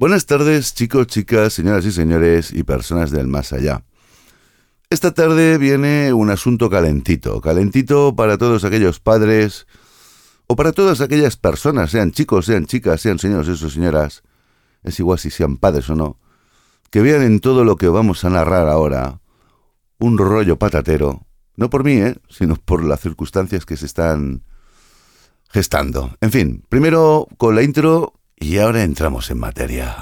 Buenas tardes, chicos, chicas, señoras y señores y personas del más allá. Esta tarde viene un asunto calentito, calentito para todos aquellos padres o para todas aquellas personas, sean chicos, sean chicas, sean señores o señoras, es igual si sean padres o no, que vean en todo lo que vamos a narrar ahora un rollo patatero, no por mí, ¿eh? sino por las circunstancias que se están gestando. En fin, primero con la intro y ahora entramos en materia.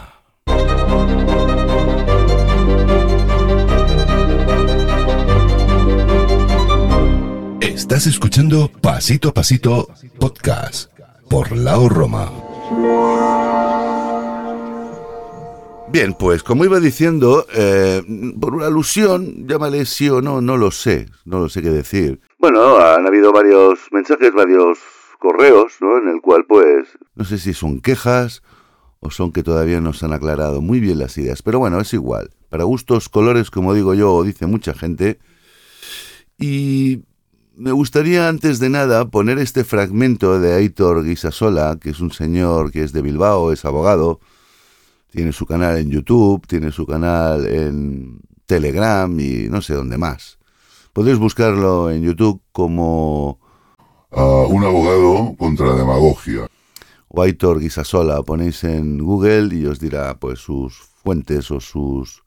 Estás escuchando Pasito a Pasito Podcast por Lao Roma. Bien, pues como iba diciendo, eh, por una alusión, llámale sí o no, no lo sé, no lo sé qué decir. Bueno, han habido varios mensajes, varios correos, ¿no? En el cual, pues, no sé si son quejas o son que todavía no se han aclarado muy bien las ideas, pero bueno, es igual. Para gustos, colores, como digo yo, dice mucha gente. Y me gustaría antes de nada poner este fragmento de Aitor Guisasola, que es un señor que es de Bilbao, es abogado, tiene su canal en YouTube, tiene su canal en Telegram y no sé dónde más. Podéis buscarlo en YouTube como un abogado contra la demagogia. O Aitor Guisasola, ponéis en Google y os dirá pues sus fuentes o sus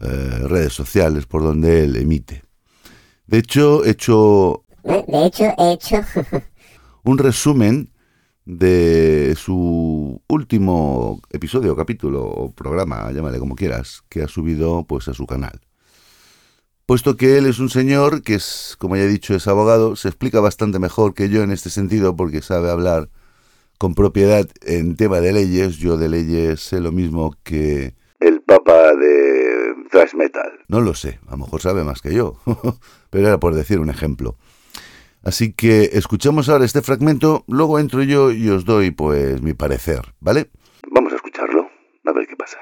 eh, redes sociales por donde él emite. De hecho, he hecho... De hecho, he hecho... un resumen de su último episodio, capítulo o programa, llámale como quieras, que ha subido pues a su canal. Puesto que él es un señor que es, como ya he dicho, es abogado, se explica bastante mejor que yo en este sentido porque sabe hablar con propiedad en tema de leyes. Yo de leyes sé lo mismo que el papa de thrash metal. No lo sé, a lo mejor sabe más que yo, pero era por decir un ejemplo. Así que escuchamos ahora este fragmento, luego entro yo y os doy pues mi parecer, ¿vale? Vamos a escucharlo, a ver qué pasa.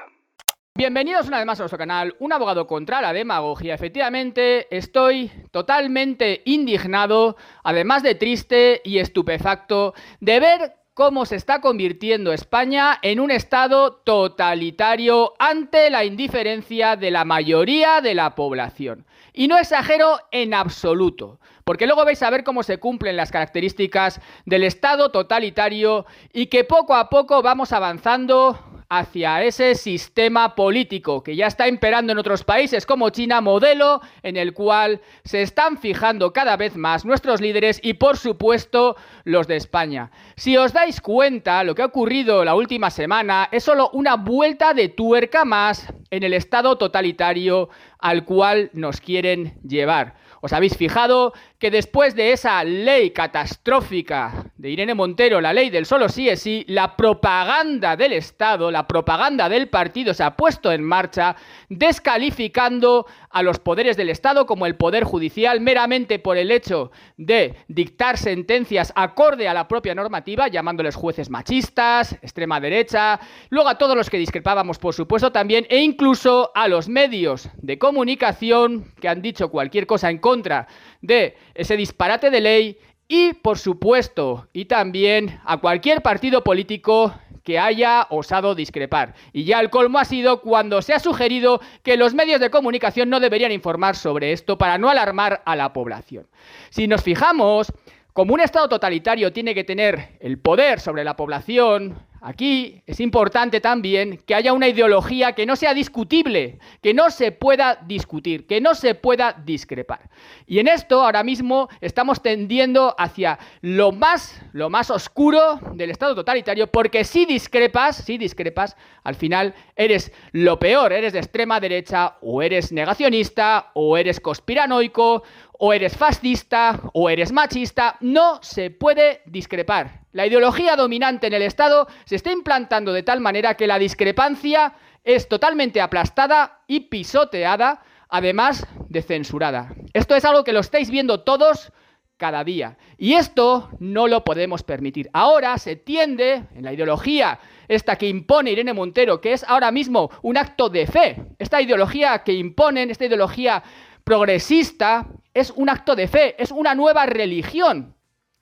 Bienvenidos una vez más a nuestro canal, un abogado contra la demagogia. Efectivamente, estoy totalmente indignado, además de triste y estupefacto, de ver cómo se está convirtiendo España en un Estado totalitario ante la indiferencia de la mayoría de la población. Y no exagero en absoluto, porque luego vais a ver cómo se cumplen las características del Estado totalitario y que poco a poco vamos avanzando hacia ese sistema político que ya está imperando en otros países como China, modelo en el cual se están fijando cada vez más nuestros líderes y por supuesto los de España. Si os dais cuenta, lo que ha ocurrido la última semana es solo una vuelta de tuerca más en el estado totalitario al cual nos quieren llevar. ¿Os habéis fijado que después de esa ley catastrófica de Irene Montero, la ley del solo sí es sí, la propaganda del Estado, la propaganda del partido se ha puesto en marcha descalificando a los poderes del Estado como el poder judicial meramente por el hecho de dictar sentencias acorde a la propia normativa, llamándoles jueces machistas, extrema derecha, luego a todos los que discrepábamos por supuesto también e incluso a los medios de comunicación que han dicho cualquier cosa en contra de ese disparate de ley y, por supuesto, y también a cualquier partido político que haya osado discrepar. Y ya el colmo ha sido cuando se ha sugerido que los medios de comunicación no deberían informar sobre esto para no alarmar a la población. Si nos fijamos, como un Estado totalitario tiene que tener el poder sobre la población, Aquí es importante también que haya una ideología que no sea discutible, que no se pueda discutir, que no se pueda discrepar. Y en esto ahora mismo estamos tendiendo hacia lo más, lo más oscuro del Estado totalitario, porque si discrepas, si discrepas, al final eres lo peor, eres de extrema derecha, o eres negacionista, o eres conspiranoico, o eres fascista, o eres machista, no se puede discrepar. La ideología dominante en el Estado se está implantando de tal manera que la discrepancia es totalmente aplastada y pisoteada, además de censurada. Esto es algo que lo estáis viendo todos cada día. Y esto no lo podemos permitir. Ahora se tiende, en la ideología esta que impone Irene Montero, que es ahora mismo un acto de fe, esta ideología que imponen, esta ideología progresista, es un acto de fe, es una nueva religión.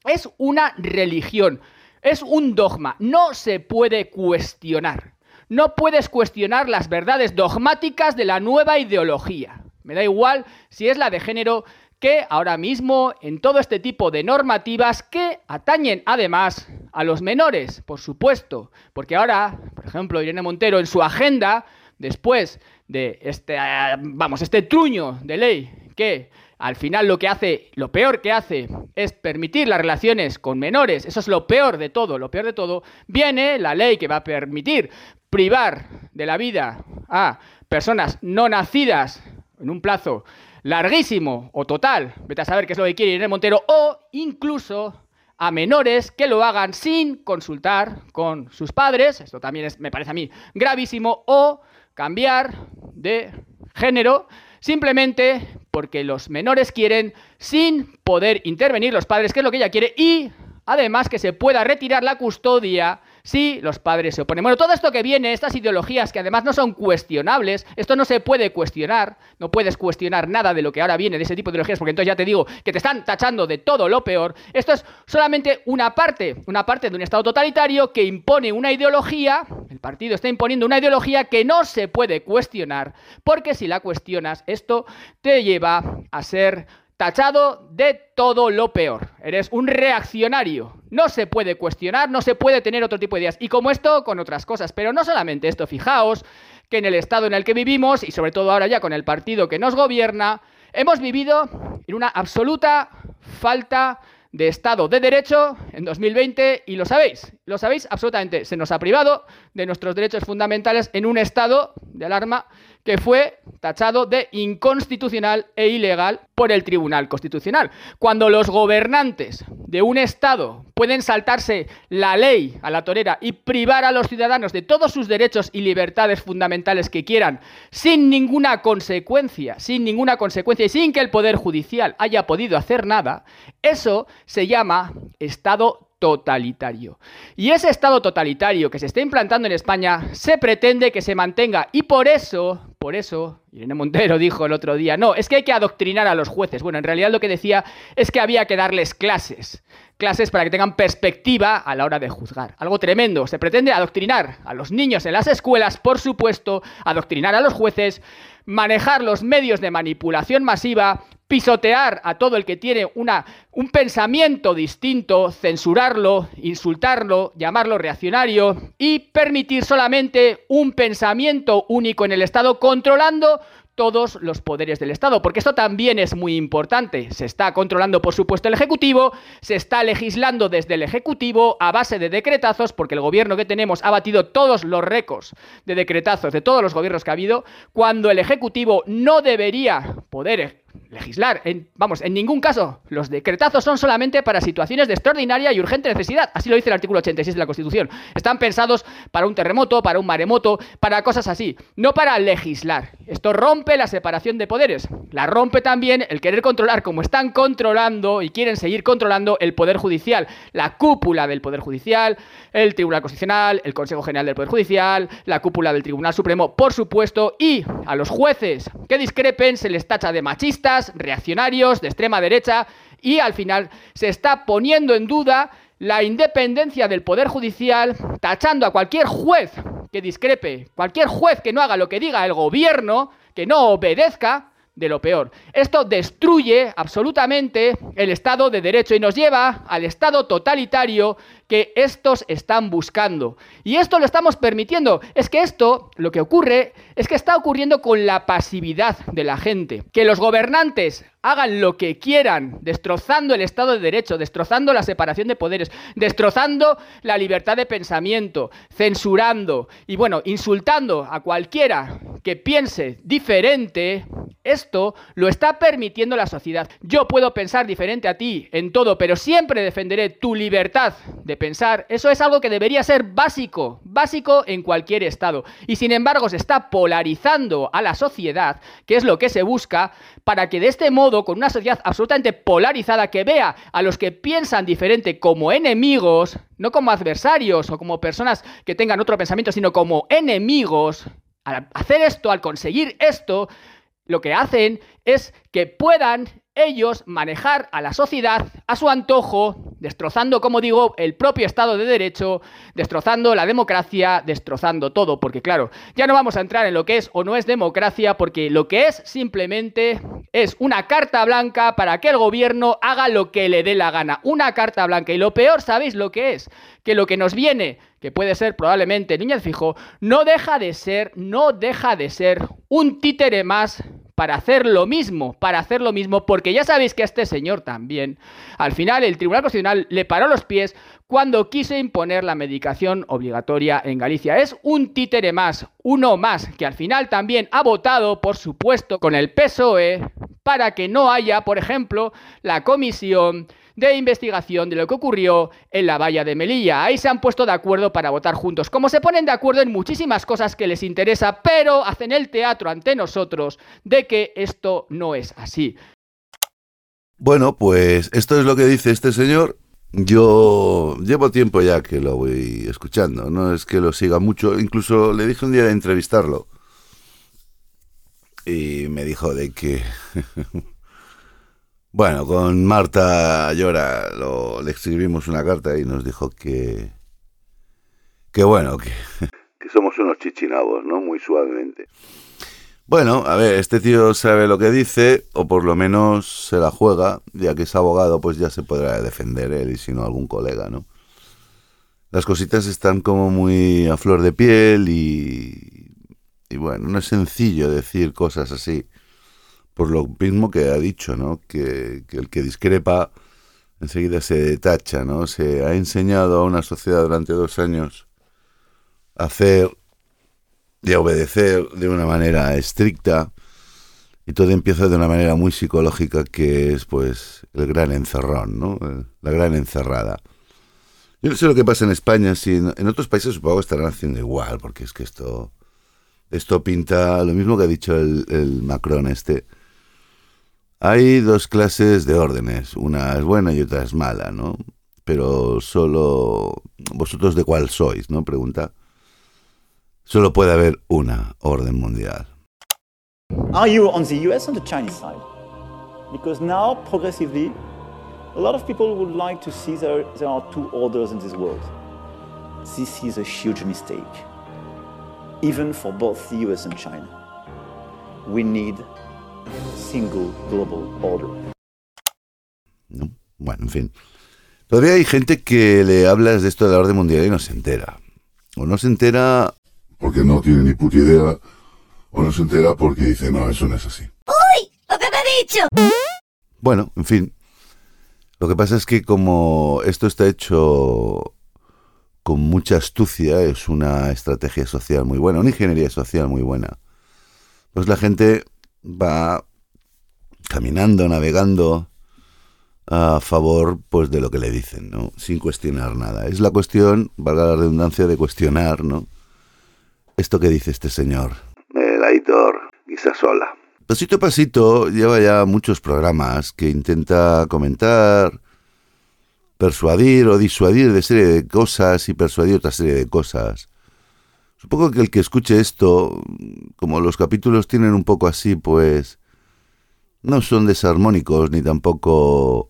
Es una religión, es un dogma, no se puede cuestionar. no puedes cuestionar las verdades dogmáticas de la nueva ideología. Me da igual si es la de género que ahora mismo en todo este tipo de normativas que atañen además a los menores, por supuesto, porque ahora, por ejemplo, Irene Montero en su agenda, después de este, eh, vamos, este truño de ley que al final lo que hace, lo peor que hace es permitir las relaciones con menores, eso es lo peor de todo, lo peor de todo, viene la ley que va a permitir privar de la vida a personas no nacidas en un plazo larguísimo o total, vete a saber qué es lo que quiere Irene Montero, o incluso a menores que lo hagan sin consultar con sus padres, esto también es, me parece a mí gravísimo, o cambiar de género simplemente porque los menores quieren sin poder intervenir los padres, que es lo que ella quiere, y además que se pueda retirar la custodia si los padres se oponen. Bueno, todo esto que viene, estas ideologías que además no son cuestionables, esto no se puede cuestionar, no puedes cuestionar nada de lo que ahora viene de ese tipo de ideologías, porque entonces ya te digo que te están tachando de todo lo peor. Esto es solamente una parte, una parte de un Estado totalitario que impone una ideología, el partido está imponiendo una ideología que no se puede cuestionar, porque si la cuestionas, esto te lleva a ser tachado de todo lo peor. Eres un reaccionario. No se puede cuestionar, no se puede tener otro tipo de ideas. Y como esto, con otras cosas. Pero no solamente esto, fijaos que en el estado en el que vivimos, y sobre todo ahora ya con el partido que nos gobierna, hemos vivido en una absoluta falta de Estado de Derecho en 2020 y lo sabéis, lo sabéis absolutamente, se nos ha privado de nuestros derechos fundamentales en un estado de alarma que fue tachado de inconstitucional e ilegal por el Tribunal Constitucional. Cuando los gobernantes de un Estado pueden saltarse la ley a la torera y privar a los ciudadanos de todos sus derechos y libertades fundamentales que quieran, sin ninguna consecuencia, sin ninguna consecuencia y sin que el Poder Judicial haya podido hacer nada, eso se llama Estado totalitario. Y ese Estado totalitario que se está implantando en España se pretende que se mantenga y por eso, por eso, Irene Montero dijo el otro día, no, es que hay que adoctrinar a los jueces. Bueno, en realidad lo que decía es que había que darles clases, clases para que tengan perspectiva a la hora de juzgar. Algo tremendo, se pretende adoctrinar a los niños en las escuelas, por supuesto, adoctrinar a los jueces, manejar los medios de manipulación masiva, pisotear a todo el que tiene una, un pensamiento distinto, censurarlo, insultarlo, llamarlo reaccionario y permitir solamente un pensamiento único en el Estado controlando todos los poderes del Estado, porque esto también es muy importante. Se está controlando, por supuesto, el Ejecutivo, se está legislando desde el Ejecutivo a base de decretazos, porque el gobierno que tenemos ha batido todos los récords de decretazos de todos los gobiernos que ha habido, cuando el Ejecutivo no debería poder legislar. En, vamos, en ningún caso. Los decretazos son solamente para situaciones de extraordinaria y urgente necesidad. Así lo dice el artículo 86 de la Constitución. Están pensados para un terremoto, para un maremoto, para cosas así. No para legislar. Esto rompe la separación de poderes. La rompe también el querer controlar, como están controlando y quieren seguir controlando el Poder Judicial. La cúpula del Poder Judicial, el Tribunal Constitucional, el Consejo General del Poder Judicial, la cúpula del Tribunal Supremo, por supuesto, y a los jueces que discrepen se les tacha de machistas reaccionarios, de extrema derecha, y al final se está poniendo en duda la independencia del Poder Judicial, tachando a cualquier juez que discrepe, cualquier juez que no haga lo que diga el gobierno, que no obedezca, de lo peor. Esto destruye absolutamente el Estado de Derecho y nos lleva al Estado totalitario que estos están buscando. Y esto lo estamos permitiendo. Es que esto, lo que ocurre, es que está ocurriendo con la pasividad de la gente. Que los gobernantes hagan lo que quieran, destrozando el Estado de Derecho, destrozando la separación de poderes, destrozando la libertad de pensamiento, censurando y bueno, insultando a cualquiera que piense diferente, esto lo está permitiendo la sociedad. Yo puedo pensar diferente a ti en todo, pero siempre defenderé tu libertad de pensar, eso es algo que debería ser básico, básico en cualquier estado. Y sin embargo se está polarizando a la sociedad, que es lo que se busca, para que de este modo, con una sociedad absolutamente polarizada, que vea a los que piensan diferente como enemigos, no como adversarios o como personas que tengan otro pensamiento, sino como enemigos, al hacer esto, al conseguir esto, lo que hacen es que puedan ellos manejar a la sociedad a su antojo, destrozando, como digo, el propio Estado de Derecho, destrozando la democracia, destrozando todo, porque claro, ya no vamos a entrar en lo que es o no es democracia, porque lo que es simplemente es una carta blanca para que el gobierno haga lo que le dé la gana, una carta blanca. Y lo peor, ¿sabéis lo que es? Que lo que nos viene, que puede ser probablemente niña fijo, no deja de ser, no deja de ser un títere más para hacer lo mismo, para hacer lo mismo, porque ya sabéis que a este señor también, al final el Tribunal Constitucional le paró los pies cuando quiso imponer la medicación obligatoria en Galicia. Es un títere más, uno más, que al final también ha votado, por supuesto, con el PSOE, para que no haya, por ejemplo, la comisión de investigación de lo que ocurrió en la valla de Melilla. Ahí se han puesto de acuerdo para votar juntos. Como se ponen de acuerdo en muchísimas cosas que les interesa, pero hacen el teatro ante nosotros de que esto no es así. Bueno, pues esto es lo que dice este señor. Yo llevo tiempo ya que lo voy escuchando, no es que lo siga mucho, incluso le dije un día de entrevistarlo y me dijo de que Bueno, con Marta Llora lo, le escribimos una carta y nos dijo que. Que bueno, que. Que somos unos chichinabos, ¿no? Muy suavemente. Bueno, a ver, este tío sabe lo que dice, o por lo menos se la juega, ya que es abogado, pues ya se podrá defender él y si no algún colega, ¿no? Las cositas están como muy a flor de piel y. Y bueno, no es sencillo decir cosas así por lo mismo que ha dicho, ¿no? Que, el que discrepa enseguida se tacha, ¿no? Se ha enseñado a una sociedad durante dos años a hacer y a obedecer de una manera estricta y todo empieza de una manera muy psicológica que es pues el gran encerrón, ¿no? La gran encerrada. Yo no sé lo que pasa en España, si en, otros países supongo que estarán haciendo igual, porque es que esto, esto pinta lo mismo que ha dicho el, el Macron este hay dos clases de órdenes, una es buena y otra es mala, ¿no? Pero solo vosotros de cuál sois, ¿no? Pregunta. Solo puede haber una orden mundial. Are you on the US or the Chinese side? Because now, progressively, a lot of people would like to see there, there are two orders in this world. This is a huge mistake, even for both the US and China. We need single global order. Bueno, en fin. Todavía hay gente que le hablas de esto de la orden mundial y no se entera. O no se entera... Porque no tiene ni puta idea. O no se entera porque dice, no, eso no es así. ¡Uy! ¡Lo que me ha dicho! Bueno, en fin. Lo que pasa es que como esto está hecho con mucha astucia, es una estrategia social muy buena, una ingeniería social muy buena, pues la gente va caminando, navegando a favor pues de lo que le dicen, ¿no? Sin cuestionar nada. Es la cuestión, valga la redundancia, de cuestionar, ¿no? Esto que dice este señor. El Aitor sola. Pasito a pasito lleva ya muchos programas que intenta comentar, persuadir o disuadir de serie de cosas y persuadir otra serie de cosas. Supongo que el que escuche esto, como los capítulos tienen un poco así, pues no son desarmónicos ni tampoco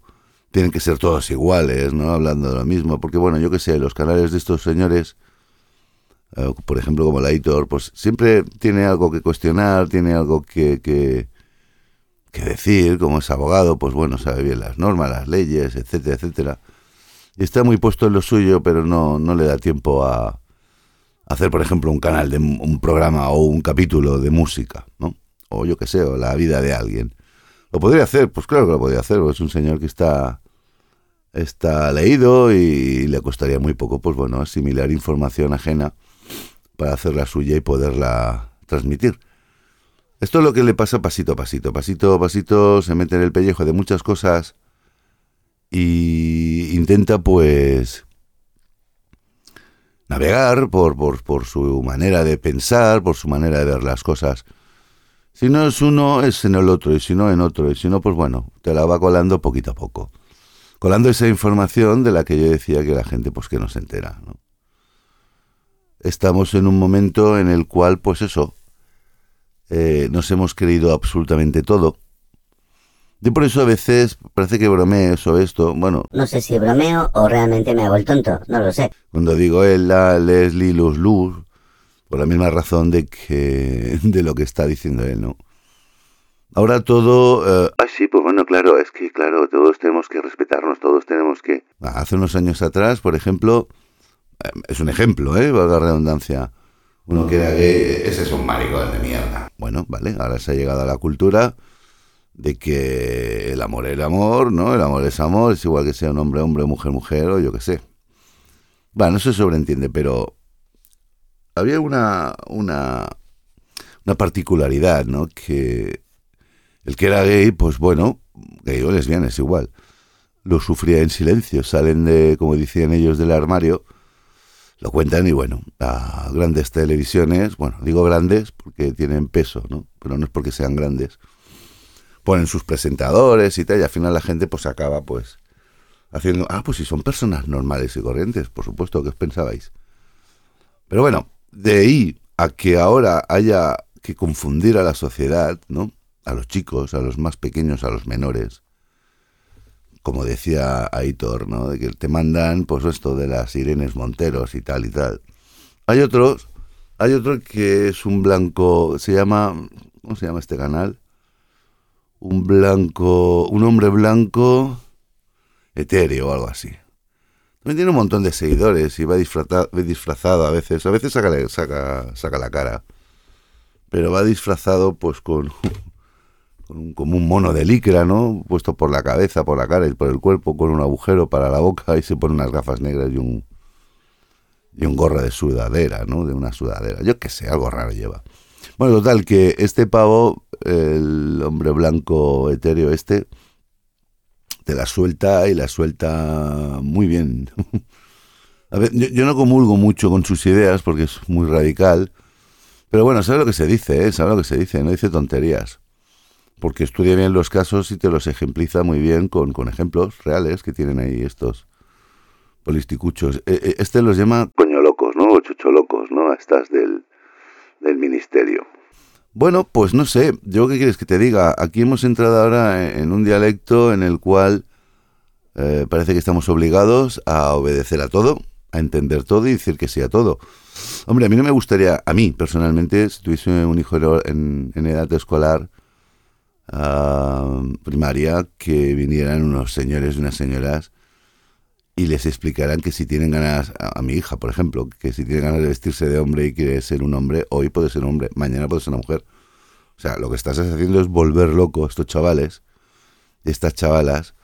tienen que ser todos iguales, ¿no? Hablando de lo mismo, porque bueno, yo qué sé, los canales de estos señores, eh, por ejemplo como la pues siempre tiene algo que cuestionar, tiene algo que, que, que decir, como es abogado, pues bueno, sabe bien las normas, las leyes, etcétera, etcétera. Y está muy puesto en lo suyo, pero no, no le da tiempo a, hacer, por ejemplo, un canal de un programa o un capítulo de música, ¿no? O yo qué sé, o la vida de alguien. ¿Lo podría hacer? Pues claro que lo podría hacer, es un señor que está, está leído y le costaría muy poco, pues bueno, asimilar información ajena para hacerla suya y poderla transmitir. Esto es lo que le pasa pasito a pasito, pasito a pasito se mete en el pellejo de muchas cosas y intenta pues navegar por, por, su manera de pensar, por su manera de ver las cosas. Si no es uno, es en el otro, y si no, en otro, y si no, pues bueno, te la va colando poquito a poco. Colando esa información de la que yo decía que la gente pues que no se entera. Estamos en un momento en el cual, pues eso, eh, nos hemos creído absolutamente todo. Yo por eso a veces parece que bromees o esto, bueno, No sé si bromeo o realmente me hago el tonto, no lo sé. cuando digo Ella, Leslie, Luz Luz, por la misma razón de que de lo que está diciendo él, ¿no? Ahora todo... eh, ah, sí, pues bueno, claro, es que, claro, todos tenemos que respetarnos, todos tenemos que... Hace unos años atrás, por ejemplo, eh, es un ejemplo, ¿eh? Valga la redundancia. Uno que era gay, ese es un maricón de mierda. Bueno, vale, ahora se ha llegado a la cultura de que el amor es el amor, ¿no? El amor es amor, es igual que sea un hombre, hombre, mujer, mujer, o yo qué sé. Bueno, eso se sobreentiende, pero había una, una, una particularidad, ¿no? Que el que era gay, pues bueno, gay o lesbiana es igual, lo sufría en silencio, salen de, como decían ellos, del armario, lo cuentan y bueno, a grandes televisiones, bueno, digo grandes porque tienen peso, ¿no? Pero no es porque sean grandes. Ponen sus presentadores y tal, y al final la gente pues acaba pues haciendo, ah, pues si son personas normales y corrientes, por supuesto, ¿qué os pensabais? Pero bueno, de ahí a que ahora haya que confundir a la sociedad, ¿no? A los chicos, a los más pequeños, a los menores. Como decía Aitor, ¿no? De que te mandan, pues esto de las Irenes Monteros y tal y tal. Hay otros, hay otro que es un blanco, se llama, ¿cómo se llama este canal? Un blanco, un hombre blanco etéreo o algo así. También tiene un montón de seguidores y va disfrazado, disfrazado a veces. A veces saca, saca, saca la cara. Pero va disfrazado pues con, con un, como un mono de licra, ¿no? Puesto por la cabeza, por la cara y por el cuerpo, con un agujero para la boca y se pone unas gafas negras y un, y un gorro de sudadera, ¿no? De una sudadera. Yo qué sé, algo raro lleva. Bueno, total, que este pavo, el hombre blanco etéreo este, te la suelta y la suelta muy bien. Yo, yo no comulgo mucho con sus ideas porque es muy radical, pero bueno, sabe lo que se dice, ¿eh? sabe lo que se dice, no dice tonterías. Porque estudia bien los casos y te los ejempliza muy bien con, con ejemplos reales que tienen ahí estos polisticuchos. Eh, eh, Este los llama coño locos, ¿no? O chucho locos, ¿no? Estas del, del ministerio. Bueno, pues no sé, yo qué quieres que te diga. Aquí hemos entrado ahora en un dialecto en el cual eh, parece que estamos obligados a obedecer a todo, a entender todo y decir que sí a todo. Hombre, a mí no me gustaría, a mí personalmente, si tuviese un hijo en, en edad escolar ah, primaria, que vinieran unos señores y unas señoras y les explicaran que si tienen ganas, a, a mi hija, por ejemplo, que si tiene ganas de vestirse de hombre y quiere ser un hombre, hoy puede ser un hombre, mañana puede ser una mujer. O sea, lo que estás haciendo es volver loco a estos chavales, estas chavalas,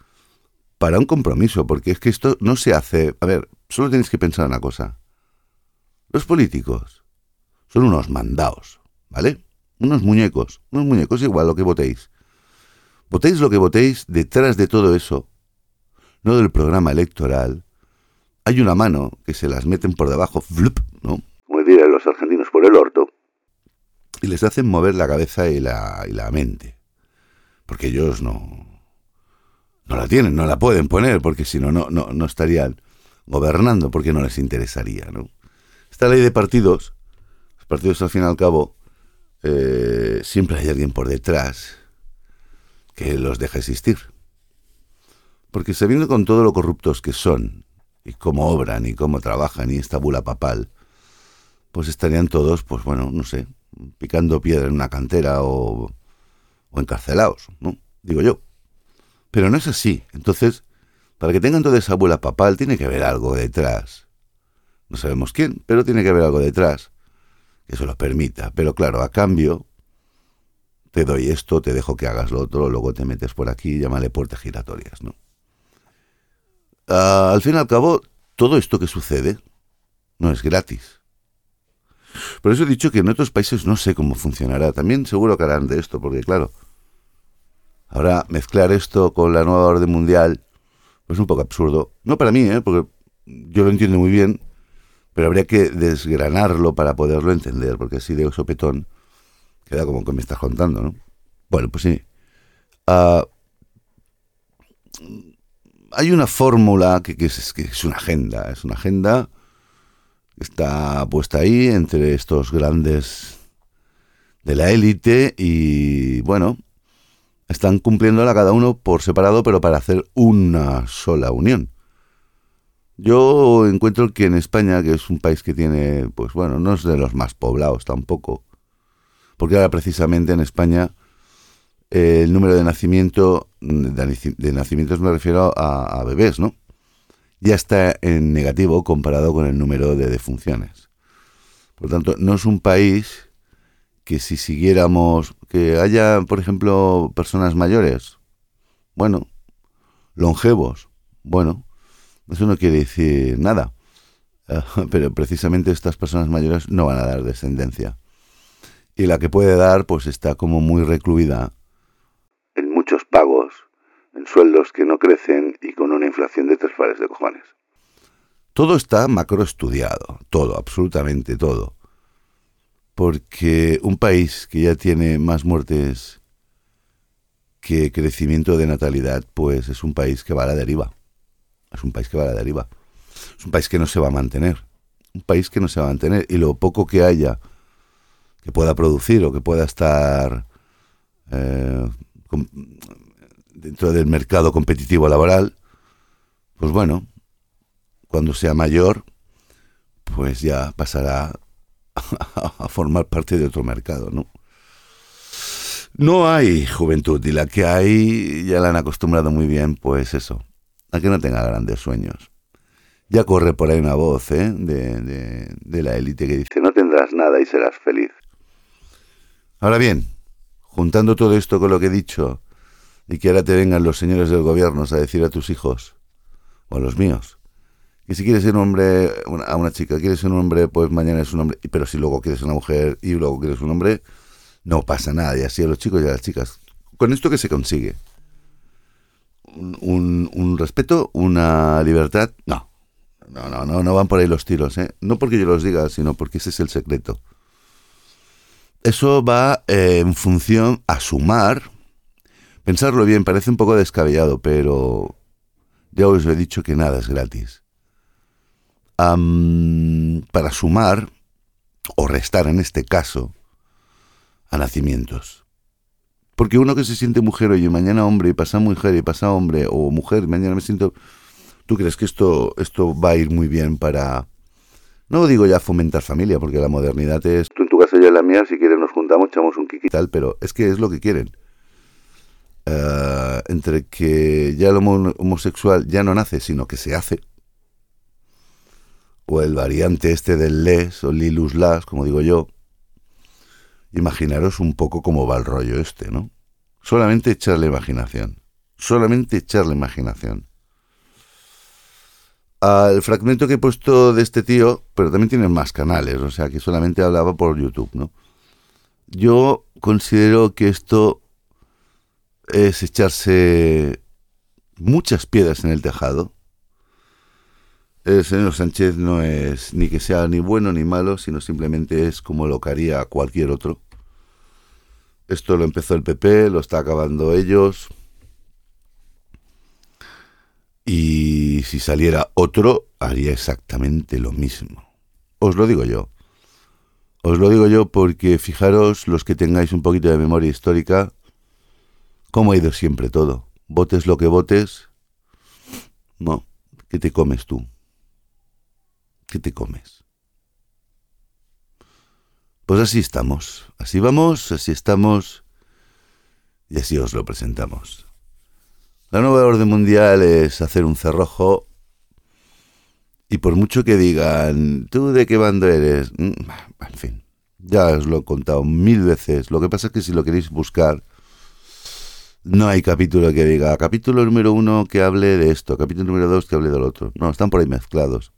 para un compromiso, porque es que esto no se hace. A ver, solo tenéis que pensar una cosa. Los políticos son unos mandaos, ¿vale? Unos muñecos, unos muñecos igual lo que votéis. Votéis lo que votéis, detrás de todo eso, no del programa electoral, hay una mano que se las meten por debajo, flup, ¿no? Como dirían los argentinos por el orto, y les hacen mover la cabeza y la, y la mente. Porque ellos no, no la tienen, no la pueden poner, porque si no, no, no, estarían gobernando, porque no les interesaría, ¿no? Esta ley de partidos, los partidos al fin y al cabo, eh, siempre hay alguien por detrás que los deja existir. Porque sabiendo con todo lo corruptos que son, y cómo obran, y cómo trabajan, y esta bula papal, pues estarían todos, pues bueno, no sé, picando piedra en una cantera o, encarcelados, ¿no? Digo yo. Pero no es así. Entonces, para que tengan toda esa bula papal, tiene que haber algo detrás. No sabemos quién, pero tiene que haber algo detrás que se lo permita. Pero claro, a cambio, te doy esto, te dejo que hagas lo otro, luego te metes por aquí, llámale puertas giratorias, ¿no? Ah, al fin y al cabo, todo esto que sucede no es gratis. Por eso he dicho que en otros países no sé cómo funcionará. También seguro que harán de esto, porque claro, ahora mezclar esto con la nueva orden mundial pues es un poco absurdo. No para mí, ¿eh? porque yo lo entiendo muy bien, pero habría que desgranarlo para poderlo entender, porque así de sopetón queda como que me estás contando, ¿no? Bueno, pues sí. Ah, hay una fórmula que, que es, una agenda, es una agenda que está puesta ahí entre estos grandes de la élite y bueno, Están cumpliéndola cada uno por separado, pero para hacer una sola unión. Yo encuentro que en España, que es un país que tiene, pues bueno, no es de los más poblados tampoco, porque ahora precisamente en España el número de nacimiento de, nacimientos me refiero a, a, bebés, ¿no? Ya está en negativo comparado con el número de defunciones. Por tanto, no es un país que si siguiéramos, que haya, por ejemplo, personas mayores, bueno, longevos, bueno, eso no quiere decir nada. Pero precisamente estas personas mayores no van a dar descendencia. Y la que puede dar, pues está como muy recluida muchos pagos, en sueldos que no crecen y con una inflación de tres pares de cojones. Todo está macroestudiado, todo, absolutamente todo. Porque un país que ya tiene más muertes que crecimiento de natalidad, pues es un país que va a la deriva. Es un país que va a la deriva. Es un país que no se va a mantener. Un país que no se va a mantener. Y lo poco que haya que pueda producir o que pueda estar eh, dentro del mercado competitivo laboral, pues bueno, cuando sea mayor, pues ya pasará a formar parte de otro mercado, ¿no? No hay juventud y la que hay ya la han acostumbrado muy bien, pues eso, a que no tenga grandes sueños. Ya corre por ahí una voz ¿eh? de, de la élite que dice, no tendrás nada y serás feliz. Ahora bien, juntando todo esto con lo que he dicho, y que ahora te vengan los señores del gobierno a decir a tus hijos, o a los míos, que si quieres ser un hombre, a una chica, quieres ser un hombre, pues mañana es un hombre, pero si luego quieres una mujer y luego quieres un hombre, no pasa nada, y así a los chicos y a las chicas. ¿Con esto qué se consigue? Un, un, respeto, una libertad, no. No, no, no, no van por ahí los tiros, ¿eh? No porque yo los diga, sino porque ese es el secreto. Eso va eh, en función a sumar. Pensarlo bien, parece un poco descabellado, pero ya os he dicho que nada es gratis. para sumar, o restar en este caso, a nacimientos. Porque uno que se siente mujer hoy y mañana hombre y pasa mujer y pasa hombre o mujer mañana me siento... ¿Tú crees que esto, esto va a ir muy bien para... No digo ya fomentar familia, porque la modernidad es... Tú en tu casa y en la mía, si quieres nos juntamos, echamos un kiki tal, pero es que es lo que quieren. Uh, entre que ya el homosexual ya no nace, sino que se hace. O el variante este del les o lilus las, como digo yo, Imaginaros un poco cómo va el rollo este, ¿no? Solamente echarle imaginación. Solamente echarle imaginación. Al fragmento que he puesto de este tío, pero también tiene más canales, o sea que solamente hablaba por YouTube, ¿no? Yo considero que esto es echarse muchas piedras en el tejado. El señor Sánchez no es ni que sea ni bueno ni malo, sino simplemente es como lo que haría cualquier otro. Esto lo empezó el PP, lo está acabando ellos. Y si saliera otro, haría exactamente lo mismo. Os lo digo yo. Os lo digo yo porque fijaros los que tengáis un poquito de memoria histórica, cómo ha ido siempre todo. Votes lo que votes, no, ¿qué te comes tú? ¿Qué te comes? Pues así estamos, así vamos, así estamos y así os lo presentamos. La nueva orden mundial es hacer un cerrojo y por mucho que digan, ¿tú de qué bando eres? Mm, en fin, ya os lo he contado mil veces. Lo que pasa es que si lo queréis buscar, no hay capítulo que diga, capítulo número uno que hable de esto, capítulo número dos que hable del otro. No, están por ahí mezclados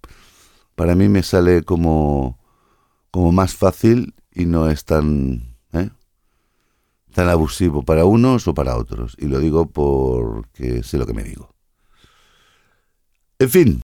para mí me sale como, como más fácil y no es tan, ¿eh? Tan abusivo para unos o para otros. Y lo digo porque sé lo que me digo. En fin,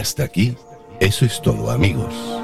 hasta aquí, eso es todo amigos.